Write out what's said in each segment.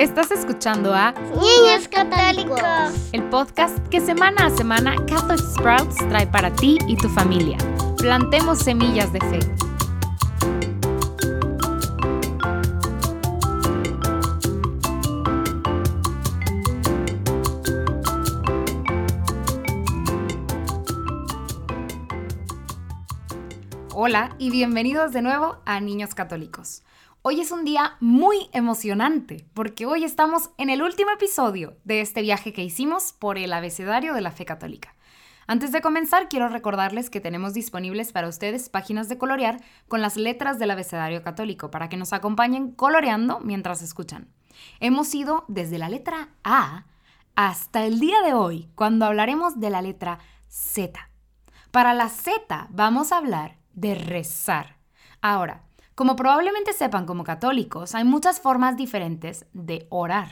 Estás escuchando a Niños Católicos, el podcast que semana a semana Catholic Sprouts trae para ti y tu familia. Plantemos semillas de fe. Hola y bienvenidos de nuevo a Niños Católicos. Hoy es un día muy emocionante porque hoy estamos en el último episodio de este viaje que hicimos por el abecedario de la fe católica. Antes de comenzar, quiero recordarles que tenemos disponibles para ustedes páginas de colorear con las letras del abecedario católico para que nos acompañen coloreando mientras escuchan. Hemos ido desde la letra A hasta el día de hoy, cuando hablaremos de la letra Z. Para la Z vamos a hablar de rezar. Ahora, como probablemente sepan como católicos, hay muchas formas diferentes de orar.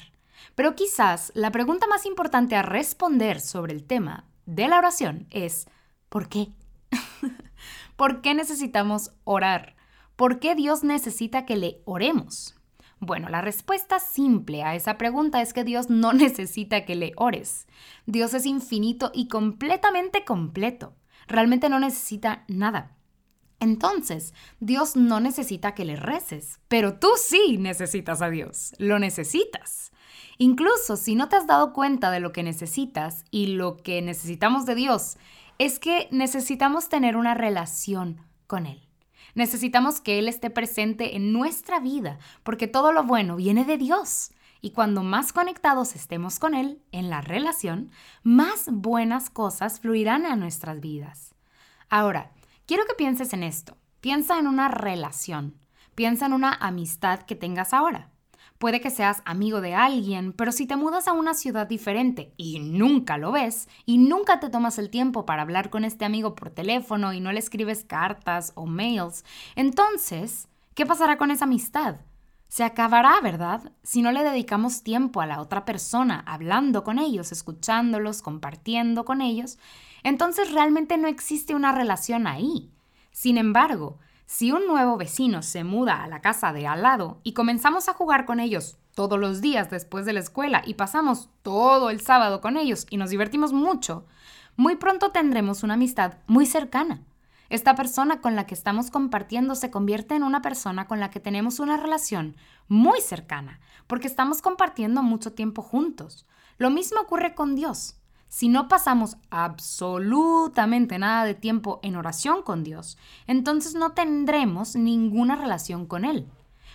Pero quizás la pregunta más importante a responder sobre el tema de la oración es ¿por qué? ¿Por qué necesitamos orar? ¿Por qué Dios necesita que le oremos? Bueno, la respuesta simple a esa pregunta es que Dios no necesita que le ores. Dios es infinito y completamente completo. Realmente no necesita nada. Entonces, Dios no necesita que le reces, pero tú sí necesitas a Dios, lo necesitas. Incluso si no te has dado cuenta de lo que necesitas y lo que necesitamos de Dios, es que necesitamos tener una relación con Él. Necesitamos que Él esté presente en nuestra vida, porque todo lo bueno viene de Dios. Y cuando más conectados estemos con Él en la relación, más buenas cosas fluirán a nuestras vidas. Ahora, Quiero que pienses en esto. Piensa en una relación. Piensa en una amistad que tengas ahora. Puede que seas amigo de alguien, pero si te mudas a una ciudad diferente y nunca lo ves y nunca te tomas el tiempo para hablar con este amigo por teléfono y no le escribes cartas o mails, entonces, ¿qué pasará con esa amistad? Se acabará, ¿verdad? Si no le dedicamos tiempo a la otra persona, hablando con ellos, escuchándolos, compartiendo con ellos, entonces realmente no existe una relación ahí. Sin embargo, si un nuevo vecino se muda a la casa de al lado y comenzamos a jugar con ellos todos los días después de la escuela y pasamos todo el sábado con ellos y nos divertimos mucho, muy pronto tendremos una amistad muy cercana. Esta persona con la que estamos compartiendo se convierte en una persona con la que tenemos una relación muy cercana, porque estamos compartiendo mucho tiempo juntos. Lo mismo ocurre con Dios. Si no pasamos absolutamente nada de tiempo en oración con Dios, entonces no tendremos ninguna relación con Él.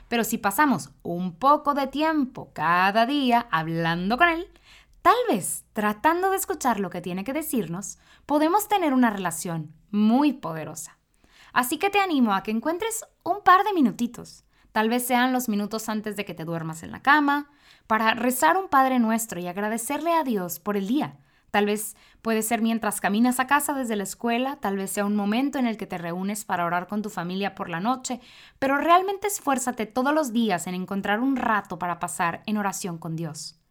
Pero si pasamos un poco de tiempo cada día hablando con Él, tal vez tratando de escuchar lo que tiene que decirnos, podemos tener una relación muy poderosa. Así que te animo a que encuentres un par de minutitos, tal vez sean los minutos antes de que te duermas en la cama, para rezar un Padre Nuestro y agradecerle a Dios por el día Tal vez puede ser mientras caminas a casa desde la escuela, tal vez sea un momento en el que te reúnes para orar con tu familia por la noche, pero realmente esfuérzate todos los días en encontrar un rato para pasar en oración con Dios.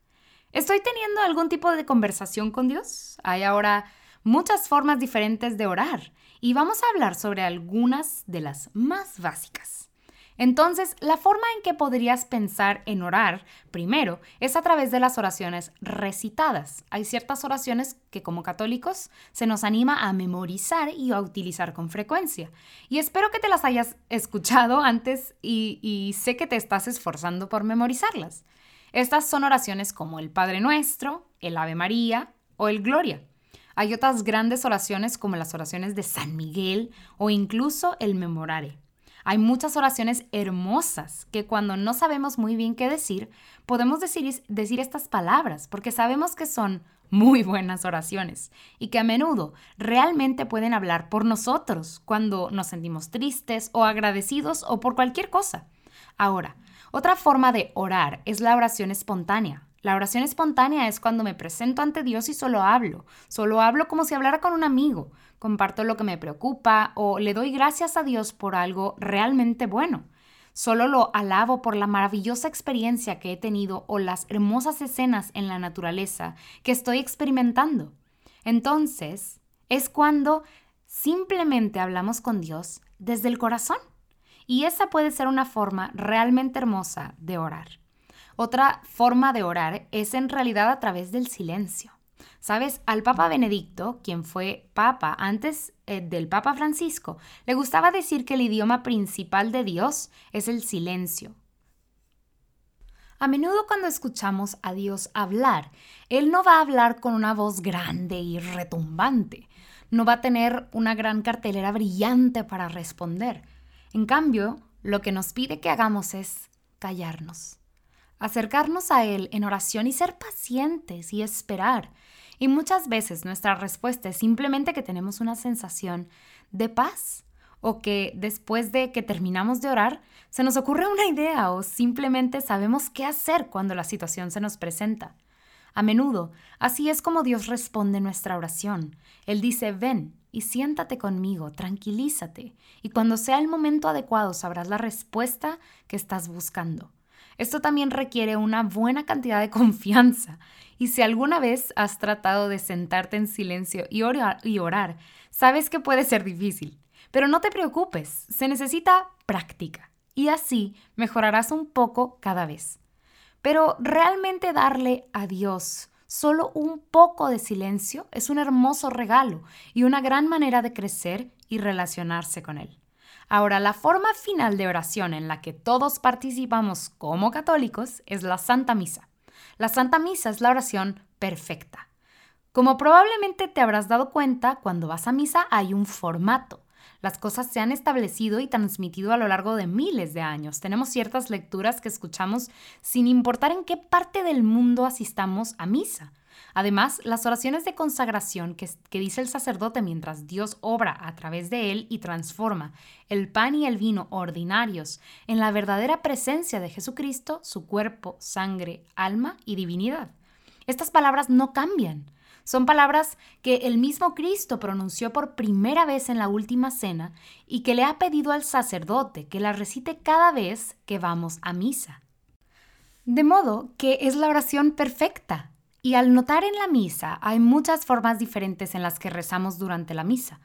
¿Estoy teniendo algún tipo de conversación con Dios? Hay ahora muchas formas diferentes de orar y vamos a hablar sobre algunas de las más básicas. Entonces, la forma en que podrías pensar en orar, primero, es a través de las oraciones recitadas. Hay ciertas oraciones que como católicos se nos anima a memorizar y a utilizar con frecuencia. Y espero que te las hayas escuchado antes y, y sé que te estás esforzando por memorizarlas. Estas son oraciones como el Padre Nuestro, el Ave María o el Gloria. Hay otras grandes oraciones como las oraciones de San Miguel o incluso el Memorare. Hay muchas oraciones hermosas que cuando no sabemos muy bien qué decir, podemos decir, decir estas palabras porque sabemos que son muy buenas oraciones y que a menudo realmente pueden hablar por nosotros cuando nos sentimos tristes o agradecidos o por cualquier cosa. Ahora, otra forma de orar es la oración espontánea. La oración espontánea es cuando me presento ante Dios y solo hablo, solo hablo como si hablara con un amigo, comparto lo que me preocupa o le doy gracias a Dios por algo realmente bueno. Solo lo alabo por la maravillosa experiencia que he tenido o las hermosas escenas en la naturaleza que estoy experimentando. Entonces, es cuando simplemente hablamos con Dios desde el corazón. Y esa puede ser una forma realmente hermosa de orar. Otra forma de orar es en realidad a través del silencio. Sabes, al Papa Benedicto, quien fue Papa antes eh, del Papa Francisco, le gustaba decir que el idioma principal de Dios es el silencio. A menudo cuando escuchamos a Dios hablar, Él no va a hablar con una voz grande y retumbante, no va a tener una gran cartelera brillante para responder. En cambio, lo que nos pide que hagamos es callarnos, acercarnos a Él en oración y ser pacientes y esperar y muchas veces nuestra respuesta es simplemente que tenemos una sensación de paz o que después de que terminamos de orar se nos ocurre una idea o simplemente sabemos qué hacer cuando la situación se nos presenta. A menudo, así es como Dios responde nuestra oración. Él dice, ven y siéntate conmigo, tranquilízate, y cuando sea el momento adecuado sabrás la respuesta que estás buscando. Esto también requiere una buena cantidad de confianza. Y si alguna vez has tratado de sentarte en silencio y orar, y orar, sabes que puede ser difícil. Pero no te preocupes, se necesita práctica. Y así mejorarás un poco cada vez. Pero realmente darle a Dios solo un poco de silencio es un hermoso regalo y una gran manera de crecer y relacionarse con Él. Ahora, la forma final de oración en la que todos participamos como católicos es la Santa Misa. La Santa Misa es la oración perfecta. Como probablemente te habrás dado cuenta, cuando vas a misa hay un formato. Las cosas se han establecido y transmitido a lo largo de miles de años. Tenemos ciertas lecturas que escuchamos sin importar en qué parte del mundo asistamos a misa. Además, las oraciones de consagración que, dice el sacerdote mientras Dios obra a través de él y transforma el pan y el vino ordinarios en la verdadera presencia de Jesucristo, su cuerpo, sangre, alma y divinidad. Estas palabras no cambian. Son palabras que el mismo Cristo pronunció por primera vez en la última cena y que le ha pedido al sacerdote que las recite cada vez que vamos a misa. De modo que es la oración perfecta, y al notar en la misa hay muchas formas diferentes en las que rezamos durante la misa.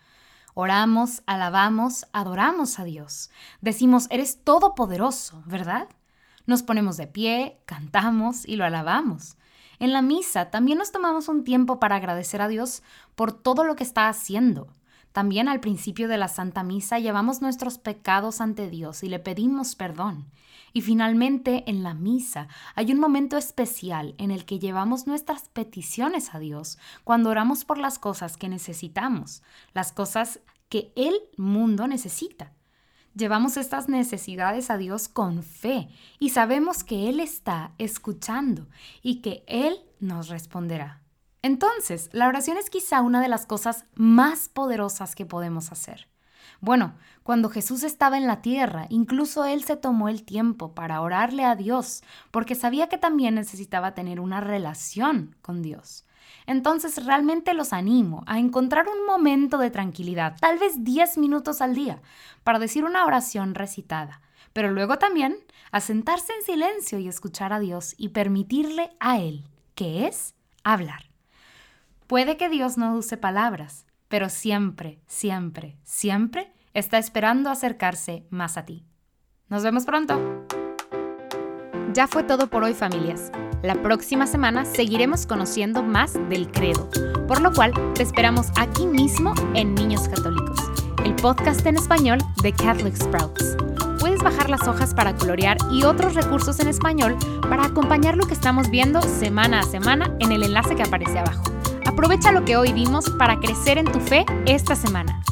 Oramos, alabamos, adoramos a Dios. Decimos, eres todopoderoso, ¿verdad? Nos ponemos de pie, cantamos y lo alabamos. En la misa también nos tomamos un tiempo para agradecer a Dios por todo lo que está haciendo. También al principio de la Santa Misa llevamos nuestros pecados ante Dios y le pedimos perdón. Y finalmente en la misa hay un momento especial en el que llevamos nuestras peticiones a Dios cuando oramos por las cosas que necesitamos, las cosas que el mundo necesita. Llevamos estas necesidades a Dios con fe y sabemos que Él está escuchando y que Él nos responderá. Entonces, la oración es quizá una de las cosas más poderosas que podemos hacer. Bueno, cuando Jesús estaba en la tierra, incluso Él se tomó el tiempo para orarle a Dios, porque sabía que también necesitaba tener una relación con Dios. Entonces realmente los animo a encontrar un momento de tranquilidad, tal vez 10 minutos al día, para decir una oración recitada, pero luego también a sentarse en silencio y escuchar a Dios y permitirle a Él, que es hablar. Puede que Dios no use palabras, pero siempre, siempre, siempre está esperando acercarse más a ti. Nos vemos pronto. Ya fue todo por hoy familias. La próxima semana seguiremos conociendo más del credo, por lo cual te esperamos aquí mismo en Niños Católicos, el podcast en español de Catholic Sprouts. Puedes bajar las hojas para colorear y otros recursos en español para acompañar lo que estamos viendo semana a semana en el enlace que aparece abajo. Aprovecha lo que hoy vimos para crecer en tu fe esta semana.